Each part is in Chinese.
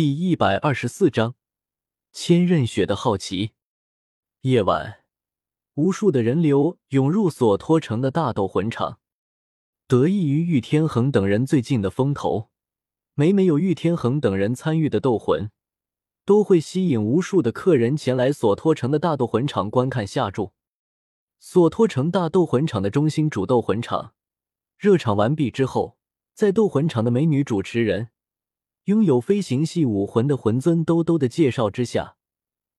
第一百二十四章，千仞雪的好奇。夜晚，无数的人流涌入索托城的大斗魂场。得益于玉天恒等人最近的风头，每每有玉天恒等人参与的斗魂，都会吸引无数的客人前来索托城的大斗魂场观看下注。索托城大斗魂场的中心主斗魂场，热场完毕之后，在斗魂场的美女主持人。拥有飞行系武魂的魂尊兜兜的介绍之下，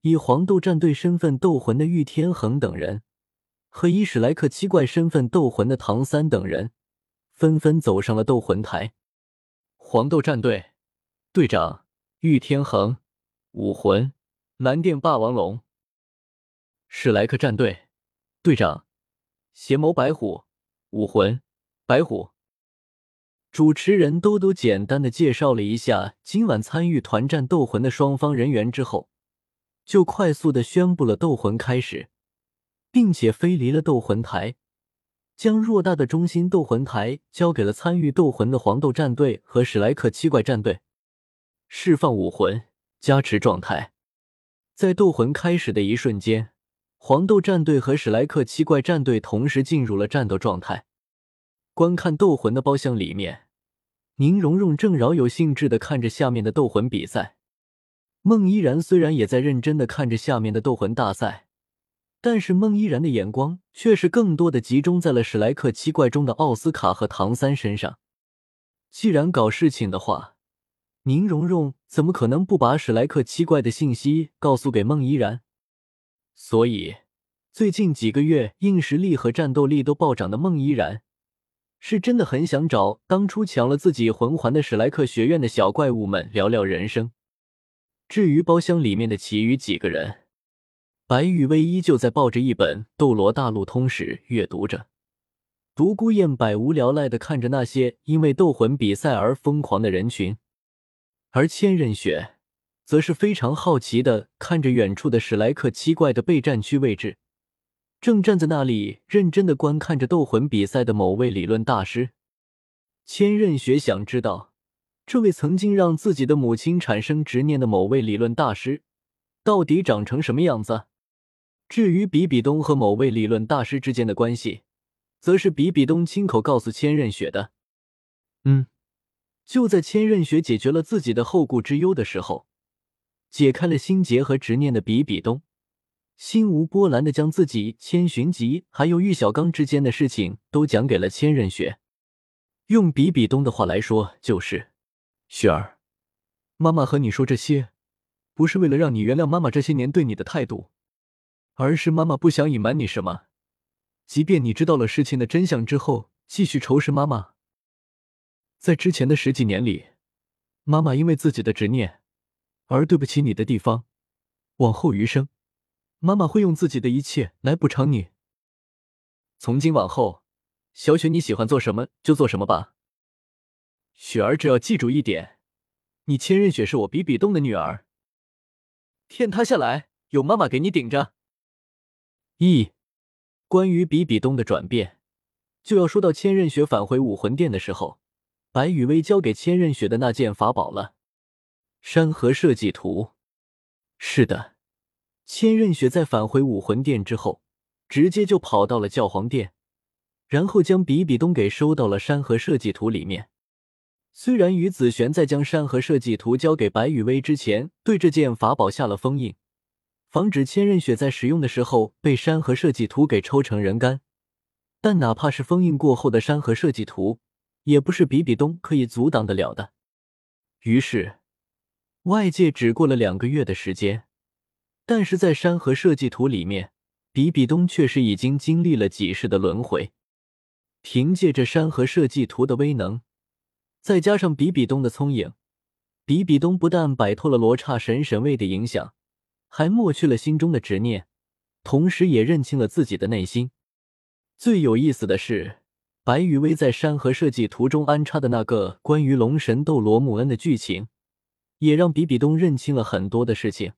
以黄豆战队身份斗魂的玉天恒等人，和以史莱克七怪身份斗魂的唐三等人，纷纷走上了斗魂台。黄豆战队队长玉天恒，武魂蓝电霸王龙；史莱克战队队长邪眸白虎，武魂白虎。主持人兜兜简单的介绍了一下今晚参与团战斗魂的双方人员之后，就快速的宣布了斗魂开始，并且飞离了斗魂台，将偌大的中心斗魂台交给了参与斗魂的黄豆战队和史莱克七怪战队。释放武魂，加持状态。在斗魂开始的一瞬间，黄豆战队和史莱克七怪战队同时进入了战斗状态。观看斗魂的包厢里面，宁荣荣正饶有兴致的看着下面的斗魂比赛。孟依然虽然也在认真的看着下面的斗魂大赛，但是孟依然的眼光却是更多的集中在了史莱克七怪中的奥斯卡和唐三身上。既然搞事情的话，宁荣荣怎么可能不把史莱克七怪的信息告诉给孟依然？所以，最近几个月硬实力和战斗力都暴涨的孟依然。是真的很想找当初抢了自己魂环的史莱克学院的小怪物们聊聊人生。至于包厢里面的其余几个人，白羽薇依旧在抱着一本《斗罗大陆通史》阅读着，独孤雁百无聊赖的看着那些因为斗魂比赛而疯狂的人群，而千仞雪则是非常好奇的看着远处的史莱克七怪的备战区位置。正站在那里认真的观看着斗魂比赛的某位理论大师千仞雪想知道，这位曾经让自己的母亲产生执念的某位理论大师，到底长成什么样子？至于比比东和某位理论大师之间的关系，则是比比东亲口告诉千仞雪的。嗯，就在千仞雪解决了自己的后顾之忧的时候，解开了心结和执念的比比东。心无波澜的将自己千寻疾还有玉小刚之间的事情都讲给了千仞雪。用比比东的话来说，就是：“雪儿，妈妈和你说这些，不是为了让你原谅妈妈这些年对你的态度，而是妈妈不想隐瞒你什么。即便你知道了事情的真相之后，继续仇视妈妈。在之前的十几年里，妈妈因为自己的执念而对不起你的地方，往后余生。”妈妈会用自己的一切来补偿你。从今往后，小雪你喜欢做什么就做什么吧。雪儿只要记住一点，你千仞雪是我比比东的女儿。天塌下来有妈妈给你顶着。一，关于比比东的转变，就要说到千仞雪返回武魂殿的时候，白羽薇交给千仞雪的那件法宝了——山河设计图。是的。千仞雪在返回武魂殿之后，直接就跑到了教皇殿，然后将比比东给收到了山河设计图里面。虽然于子璇在将山河设计图交给白羽薇之前，对这件法宝下了封印，防止千仞雪在使用的时候被山河设计图给抽成人干，但哪怕是封印过后的山河设计图，也不是比比东可以阻挡得了的。于是，外界只过了两个月的时间。但是在山河设计图里面，比比东却是已经经历了几世的轮回。凭借着山河设计图的威能，再加上比比东的聪颖，比比东不但摆脱了罗刹神神位的影响，还抹去了心中的执念，同时也认清了自己的内心。最有意思的是，白羽薇在山河设计图中安插的那个关于龙神斗罗穆恩的剧情，也让比比东认清了很多的事情。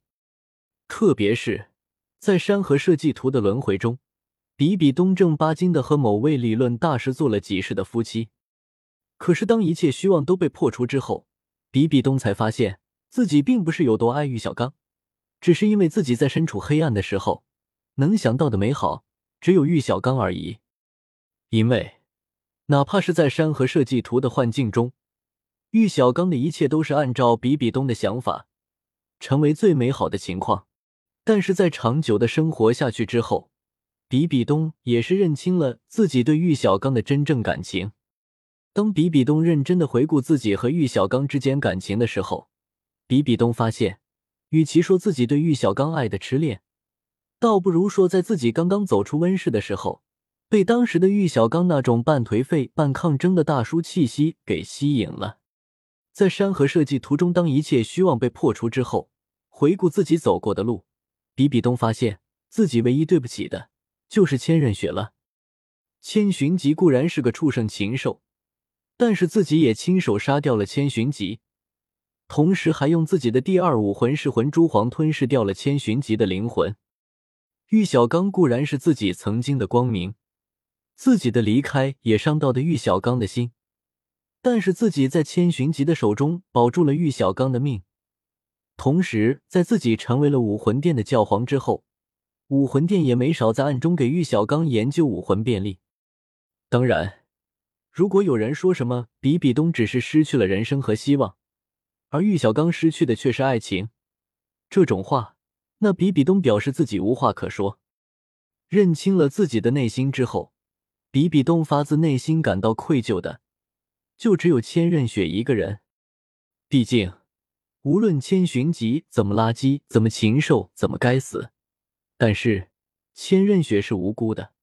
特别是在山河设计图的轮回中，比比东正八经的和某位理论大师做了几世的夫妻。可是当一切虚妄都被破除之后，比比东才发现自己并不是有多爱玉小刚，只是因为自己在身处黑暗的时候，能想到的美好只有玉小刚而已。因为，哪怕是在山河设计图的幻境中，玉小刚的一切都是按照比比东的想法，成为最美好的情况。但是在长久的生活下去之后，比比东也是认清了自己对玉小刚的真正感情。当比比东认真的回顾自己和玉小刚之间感情的时候，比比东发现，与其说自己对玉小刚爱的痴恋，倒不如说在自己刚刚走出温室的时候，被当时的玉小刚那种半颓废半抗争的大叔气息给吸引了。在山河设计图中，当一切虚妄被破除之后，回顾自己走过的路，比比东发现自己唯一对不起的就是千仞雪了。千寻疾固然是个畜生禽兽。但是自己也亲手杀掉了千寻疾，同时还用自己的第二武魂噬魂蛛皇吞噬掉了千寻疾的灵魂。玉小刚固然是自己曾经的光明，自己的离开也伤到了玉小刚的心。但是自己在千寻疾的手中保住了玉小刚的命，同时在自己成为了武魂殿的教皇之后，武魂殿也没少在暗中给玉小刚研究武魂便利。当然。如果有人说什么比比东只是失去了人生和希望，而玉小刚失去的却是爱情，这种话，那比比东表示自己无话可说。认清了自己的内心之后，比比东发自内心感到愧疚的，就只有千仞雪一个人。毕竟，无论千寻疾怎么垃圾，怎么禽兽，怎么该死，但是千仞雪是无辜的。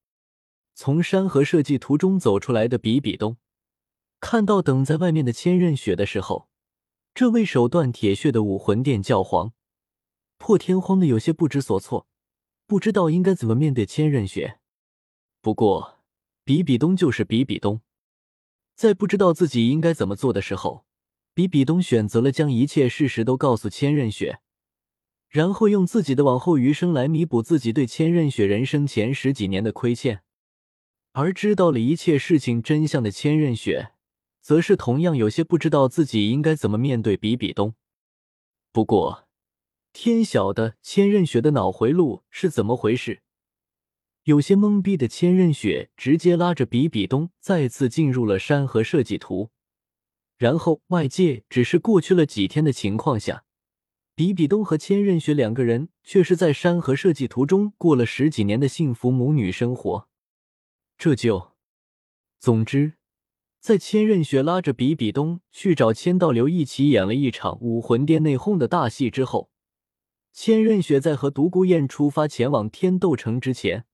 从山河设计图中走出来的比比东，看到等在外面的千仞雪的时候，这位手段铁血的武魂殿教皇破天荒的有些不知所措，不知道应该怎么面对千仞雪。不过，比比东就是比比东，在不知道自己应该怎么做的时候，比比东选择了将一切事实都告诉千仞雪，然后用自己的往后余生来弥补自己对千仞雪人生前十几年的亏欠。而知道了一切事情真相的千仞雪，则是同样有些不知道自己应该怎么面对比比东。不过，天晓得千仞雪的脑回路是怎么回事。有些懵逼的千仞雪直接拉着比比东再次进入了山河设计图，然后外界只是过去了几天的情况下，比比东和千仞雪两个人却是在山河设计图中过了十几年的幸福母女生活。这就，总之，在千仞雪拉着比比东去找千道流一起演了一场武魂殿内讧的大戏之后，千仞雪在和独孤雁出发前往天斗城之前，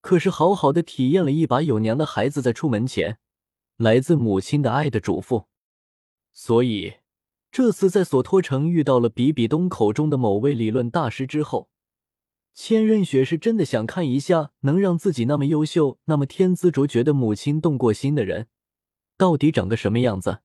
可是好好的体验了一把有娘的孩子在出门前来自母亲的爱的嘱咐。所以，这次在索托城遇到了比比东口中的某位理论大师之后。千仞雪是真的想看一下，能让自己那么优秀、那么天资卓绝的母亲动过心的人，到底长得什么样子。